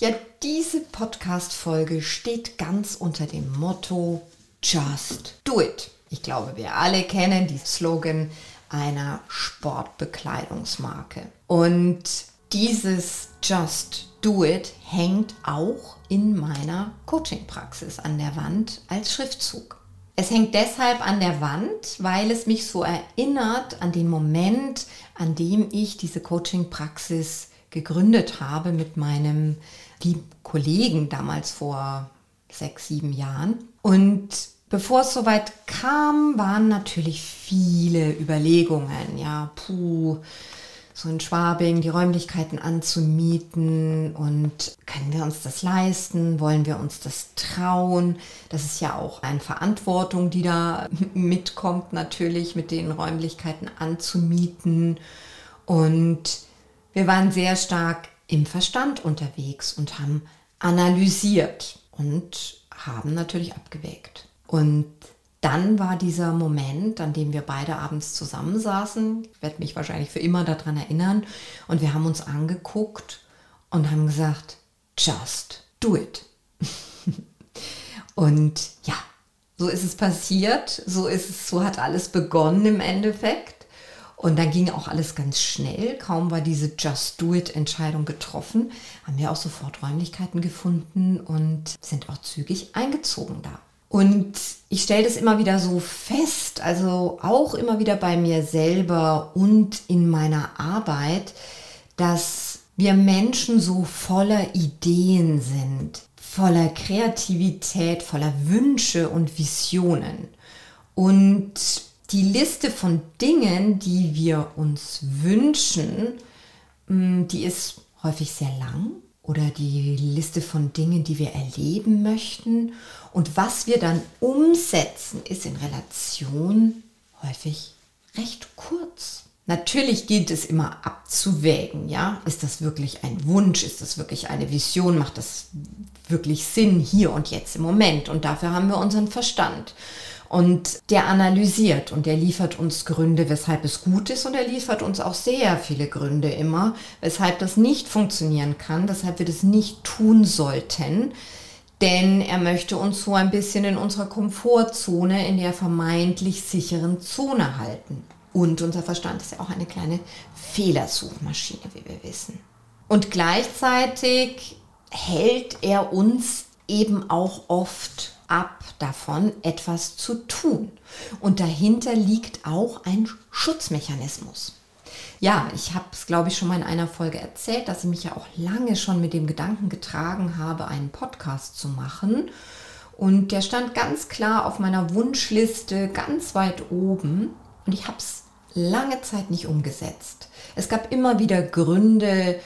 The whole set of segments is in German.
Ja, diese Podcast-Folge steht ganz unter dem Motto Just Do It. Ich glaube, wir alle kennen die Slogan einer Sportbekleidungsmarke. Und dieses Just Do It hängt auch in meiner Coaching-Praxis an der Wand als Schriftzug. Es hängt deshalb an der Wand, weil es mich so erinnert an den Moment, an dem ich diese Coaching-Praxis gegründet habe mit meinem lieben Kollegen damals vor sechs, sieben Jahren. Und bevor es soweit kam, waren natürlich viele Überlegungen. Ja, puh, so in Schwabing die Räumlichkeiten anzumieten und können wir uns das leisten? Wollen wir uns das trauen? Das ist ja auch eine Verantwortung, die da mitkommt, natürlich mit den Räumlichkeiten anzumieten. Und wir waren sehr stark im Verstand unterwegs und haben analysiert und haben natürlich abgewägt. Und dann war dieser Moment, an dem wir beide abends zusammensaßen, ich werde mich wahrscheinlich für immer daran erinnern, und wir haben uns angeguckt und haben gesagt, just do it. und ja, so ist es passiert, so ist es, so hat alles begonnen im Endeffekt. Und dann ging auch alles ganz schnell. Kaum war diese Just Do It-Entscheidung getroffen, haben wir auch sofort Räumlichkeiten gefunden und sind auch zügig eingezogen da. Und ich stelle das immer wieder so fest, also auch immer wieder bei mir selber und in meiner Arbeit, dass wir Menschen so voller Ideen sind, voller Kreativität, voller Wünsche und Visionen. Und die Liste von Dingen, die wir uns wünschen, mm, die ist häufig sehr lang oder die Liste von Dingen, die wir erleben möchten. Und was wir dann umsetzen, ist in Relation häufig recht kurz. Natürlich gilt es immer abzuwägen, ja? Ist das wirklich ein Wunsch? Ist das wirklich eine Vision? Macht das wirklich Sinn hier und jetzt im Moment? Und dafür haben wir unseren Verstand. Und der analysiert und der liefert uns Gründe, weshalb es gut ist und er liefert uns auch sehr viele Gründe immer, weshalb das nicht funktionieren kann, weshalb wir das nicht tun sollten. Denn er möchte uns so ein bisschen in unserer Komfortzone, in der vermeintlich sicheren Zone halten. Und unser Verstand ist ja auch eine kleine Fehlersuchmaschine, wie wir wissen. Und gleichzeitig hält er uns eben auch oft ab davon, etwas zu tun. Und dahinter liegt auch ein Schutzmechanismus. Ja, ich habe es, glaube ich, schon mal in einer Folge erzählt, dass ich mich ja auch lange schon mit dem Gedanken getragen habe, einen Podcast zu machen. Und der stand ganz klar auf meiner Wunschliste ganz weit oben. Und ich habe es lange Zeit nicht umgesetzt. Es gab immer wieder Gründe,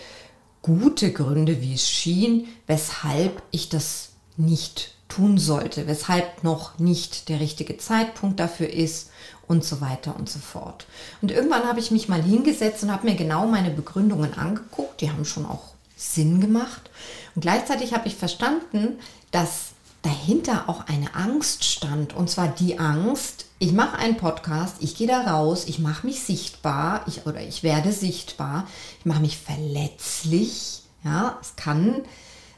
gute Gründe, wie es schien, weshalb ich das nicht tun sollte, weshalb noch nicht der richtige Zeitpunkt dafür ist und so weiter und so fort. Und irgendwann habe ich mich mal hingesetzt und habe mir genau meine Begründungen angeguckt, die haben schon auch Sinn gemacht. Und gleichzeitig habe ich verstanden, dass dahinter auch eine Angst stand. Und zwar die Angst, ich mache einen Podcast, ich gehe da raus, ich mache mich sichtbar, ich, oder ich werde sichtbar, ich mache mich verletzlich. Ja, es kann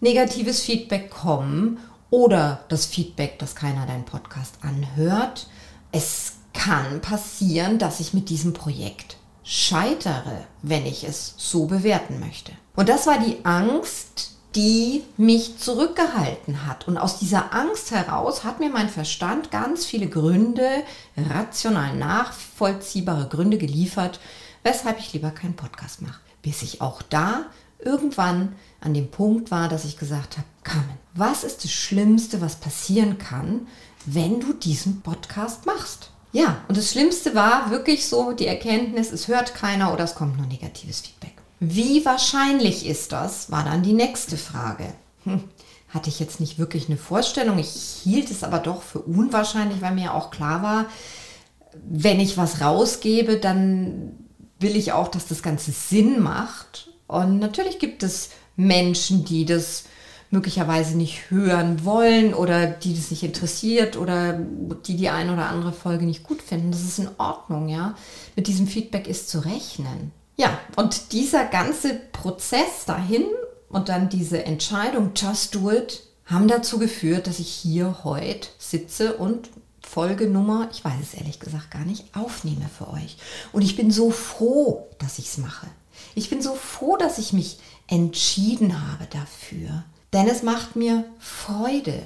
negatives Feedback kommen oder das Feedback, dass keiner deinen Podcast anhört. Es kann passieren, dass ich mit diesem Projekt scheitere, wenn ich es so bewerten möchte. Und das war die Angst, die mich zurückgehalten hat. Und aus dieser Angst heraus hat mir mein Verstand ganz viele Gründe, rational nachvollziehbare Gründe geliefert, weshalb ich lieber keinen Podcast mache. Bis ich auch da irgendwann an dem Punkt war, dass ich gesagt habe, Carmen, was ist das Schlimmste, was passieren kann, wenn du diesen Podcast machst? Ja, und das Schlimmste war wirklich so die Erkenntnis, es hört keiner oder es kommt nur negatives Feedback. Wie wahrscheinlich ist das, war dann die nächste Frage. Hm, hatte ich jetzt nicht wirklich eine Vorstellung. Ich hielt es aber doch für unwahrscheinlich, weil mir auch klar war, wenn ich was rausgebe, dann will ich auch, dass das Ganze Sinn macht. Und natürlich gibt es Menschen, die das möglicherweise nicht hören wollen oder die das nicht interessiert oder die die eine oder andere Folge nicht gut finden. Das ist in Ordnung, ja. Mit diesem Feedback ist zu rechnen. Ja, und dieser ganze Prozess dahin und dann diese Entscheidung, just do it, haben dazu geführt, dass ich hier heute sitze und Folgenummer, ich weiß es ehrlich gesagt gar nicht, aufnehme für euch. Und ich bin so froh, dass ich es mache. Ich bin so froh, dass ich mich entschieden habe dafür. Denn es macht mir Freude.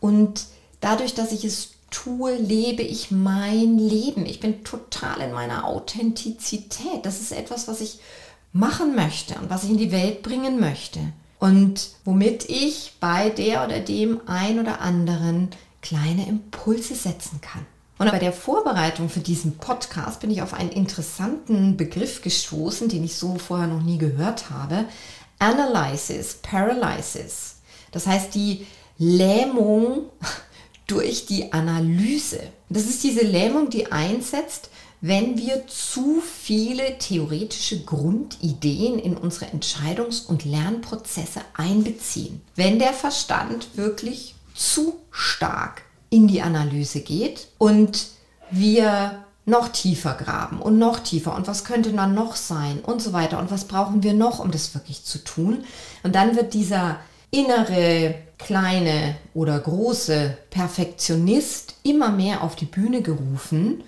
Und dadurch, dass ich es tue, lebe ich mein Leben. Ich bin total in meiner Authentizität. Das ist etwas, was ich machen möchte und was ich in die Welt bringen möchte. Und womit ich bei der oder dem ein oder anderen kleine Impulse setzen kann. Und bei der Vorbereitung für diesen Podcast bin ich auf einen interessanten Begriff gestoßen, den ich so vorher noch nie gehört habe. Analysis, Paralysis. Das heißt die Lähmung durch die Analyse. Das ist diese Lähmung, die einsetzt, wenn wir zu viele theoretische Grundideen in unsere Entscheidungs- und Lernprozesse einbeziehen. Wenn der Verstand wirklich zu stark in die Analyse geht und wir noch tiefer graben und noch tiefer und was könnte dann noch sein und so weiter und was brauchen wir noch, um das wirklich zu tun. Und dann wird dieser innere kleine oder große Perfektionist immer mehr auf die Bühne gerufen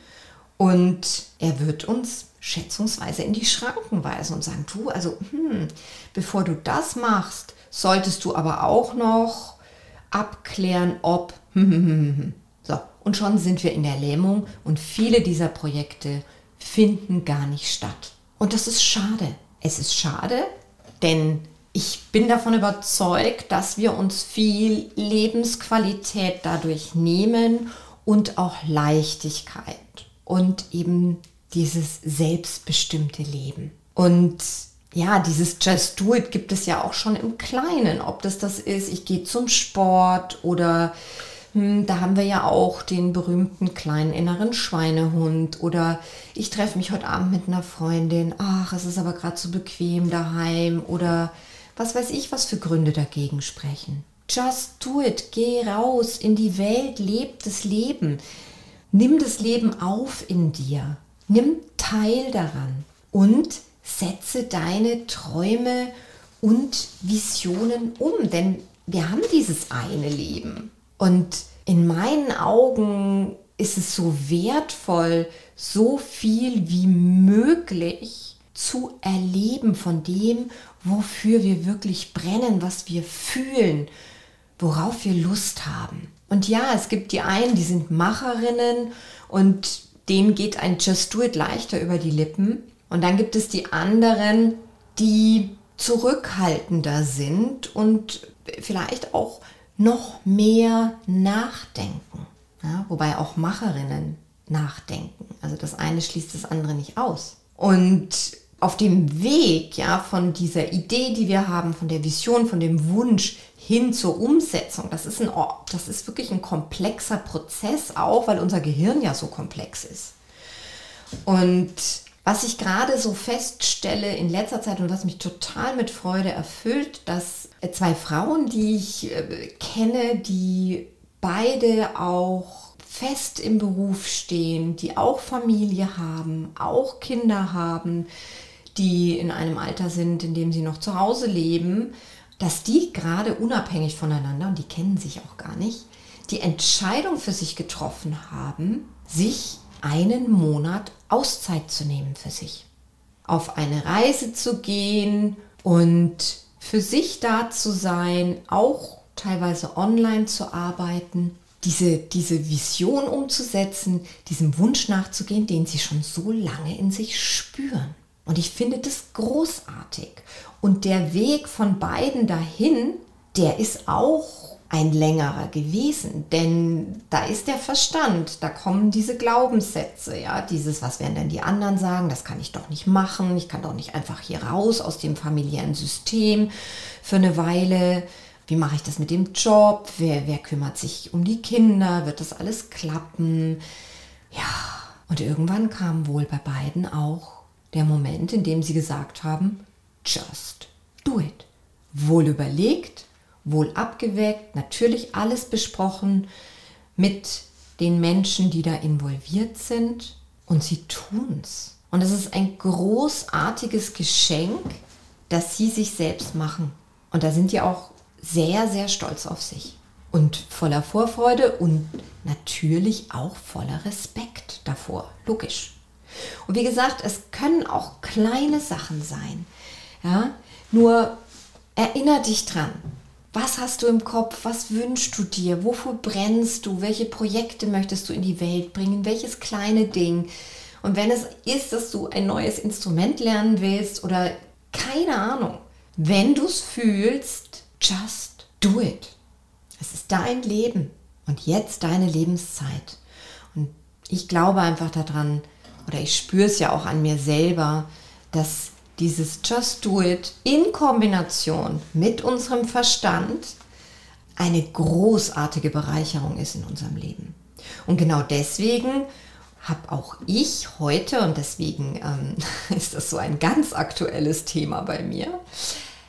und er wird uns schätzungsweise in die Schranken weisen und sagen, du, also hm, bevor du das machst, solltest du aber auch noch abklären, ob so, und schon sind wir in der Lähmung und viele dieser Projekte finden gar nicht statt. Und das ist schade. Es ist schade, denn ich bin davon überzeugt, dass wir uns viel Lebensqualität dadurch nehmen und auch Leichtigkeit und eben dieses selbstbestimmte Leben. Und ja, dieses Just Do It gibt es ja auch schon im Kleinen, ob das das ist, ich gehe zum Sport oder da haben wir ja auch den berühmten kleinen inneren Schweinehund oder ich treffe mich heute Abend mit einer Freundin, ach, es ist aber gerade so bequem daheim oder was weiß ich, was für Gründe dagegen sprechen. Just do it, geh raus in die Welt, leb das Leben. Nimm das Leben auf in dir. Nimm teil daran und setze deine Träume und Visionen um, denn wir haben dieses eine Leben. Und in meinen Augen ist es so wertvoll, so viel wie möglich zu erleben von dem, wofür wir wirklich brennen, was wir fühlen, worauf wir Lust haben. Und ja, es gibt die einen, die sind Macherinnen und denen geht ein Just Do It leichter über die Lippen. Und dann gibt es die anderen, die zurückhaltender sind und vielleicht auch noch mehr nachdenken. Ja, wobei auch Macherinnen nachdenken. Also das eine schließt das andere nicht aus. Und auf dem Weg ja von dieser Idee, die wir haben, von der Vision, von dem Wunsch hin zur Umsetzung, das ist, ein, das ist wirklich ein komplexer Prozess auch, weil unser Gehirn ja so komplex ist. Und was ich gerade so feststelle in letzter Zeit und was mich total mit Freude erfüllt, dass zwei Frauen, die ich äh, kenne, die beide auch fest im Beruf stehen, die auch Familie haben, auch Kinder haben, die in einem Alter sind, in dem sie noch zu Hause leben, dass die gerade unabhängig voneinander, und die kennen sich auch gar nicht, die Entscheidung für sich getroffen haben, sich einen Monat Auszeit zu nehmen für sich. Auf eine Reise zu gehen und für sich da zu sein, auch teilweise online zu arbeiten, diese, diese Vision umzusetzen, diesem Wunsch nachzugehen, den sie schon so lange in sich spüren. Und ich finde das großartig. Und der Weg von beiden dahin, der ist auch ein längerer gewesen, denn da ist der Verstand, da kommen diese Glaubenssätze, ja, dieses, was werden denn die anderen sagen, das kann ich doch nicht machen, ich kann doch nicht einfach hier raus aus dem familiären System für eine Weile. wie mache ich das mit dem Job? Wer, wer kümmert sich um die Kinder? Wird das alles klappen? Ja, und irgendwann kam wohl bei beiden auch der Moment, in dem sie gesagt haben, just do it. Wohl überlegt, wohl abgewägt, natürlich alles besprochen mit den Menschen, die da involviert sind und sie tun's. Und es ist ein großartiges Geschenk, das sie sich selbst machen. Und da sind die auch sehr, sehr stolz auf sich und voller Vorfreude und natürlich auch voller Respekt davor. Logisch. Und wie gesagt, es können auch kleine Sachen sein. Ja, nur erinner dich dran. Was hast du im Kopf? Was wünschst du dir? Wofür brennst du? Welche Projekte möchtest du in die Welt bringen? Welches kleine Ding? Und wenn es ist, dass du ein neues Instrument lernen willst oder keine Ahnung, wenn du es fühlst, just do it. Es ist dein Leben und jetzt deine Lebenszeit. Und ich glaube einfach daran, oder ich spüre es ja auch an mir selber, dass dieses Just Do It in Kombination mit unserem Verstand eine großartige Bereicherung ist in unserem Leben. Und genau deswegen habe auch ich heute, und deswegen ähm, ist das so ein ganz aktuelles Thema bei mir,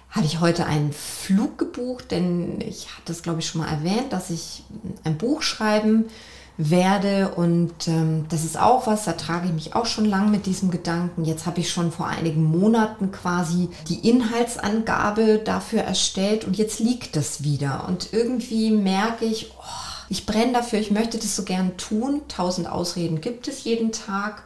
habe ich heute einen Flug gebucht, denn ich hatte es, glaube ich, schon mal erwähnt, dass ich ein Buch schreiben werde und ähm, das ist auch was, da trage ich mich auch schon lang mit diesem Gedanken. Jetzt habe ich schon vor einigen Monaten quasi die Inhaltsangabe dafür erstellt und jetzt liegt das wieder und irgendwie merke ich, oh, ich brenne dafür, ich möchte das so gern tun. Tausend Ausreden gibt es jeden Tag.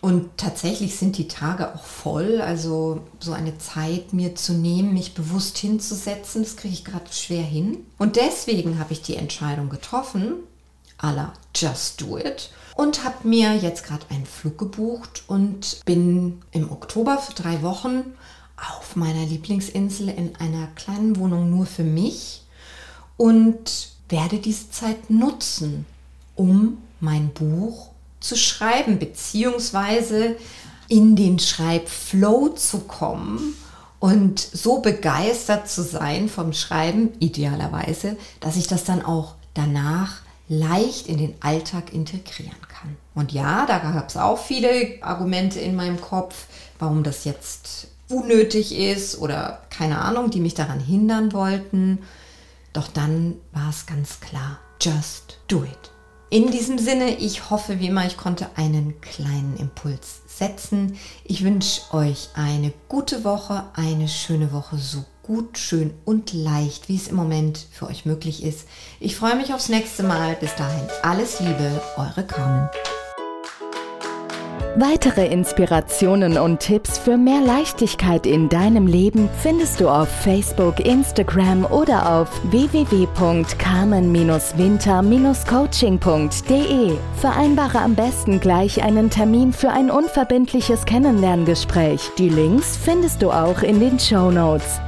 Und tatsächlich sind die Tage auch voll. Also so eine Zeit mir zu nehmen, mich bewusst hinzusetzen, das kriege ich gerade schwer hin. Und deswegen habe ich die Entscheidung getroffen, aller Just Do It. Und habe mir jetzt gerade einen Flug gebucht und bin im Oktober für drei Wochen auf meiner Lieblingsinsel in einer kleinen Wohnung nur für mich. Und werde diese Zeit nutzen, um mein Buch zu schreiben, beziehungsweise in den Schreibflow zu kommen und so begeistert zu sein vom Schreiben, idealerweise, dass ich das dann auch danach leicht in den Alltag integrieren kann. Und ja, da gab es auch viele Argumente in meinem Kopf, warum das jetzt unnötig ist oder keine Ahnung, die mich daran hindern wollten. Doch dann war es ganz klar, just do it. In diesem Sinne, ich hoffe wie immer, ich konnte einen kleinen Impuls setzen. Ich wünsche euch eine gute Woche, eine schöne Woche, so gut, schön und leicht, wie es im Moment für euch möglich ist. Ich freue mich aufs nächste Mal. Bis dahin alles Liebe, eure Carmen. Weitere Inspirationen und Tipps für mehr Leichtigkeit in deinem Leben findest du auf Facebook, Instagram oder auf www.carmen-winter-coaching.de. Vereinbare am besten gleich einen Termin für ein unverbindliches Kennenlerngespräch. Die Links findest du auch in den Show Notes.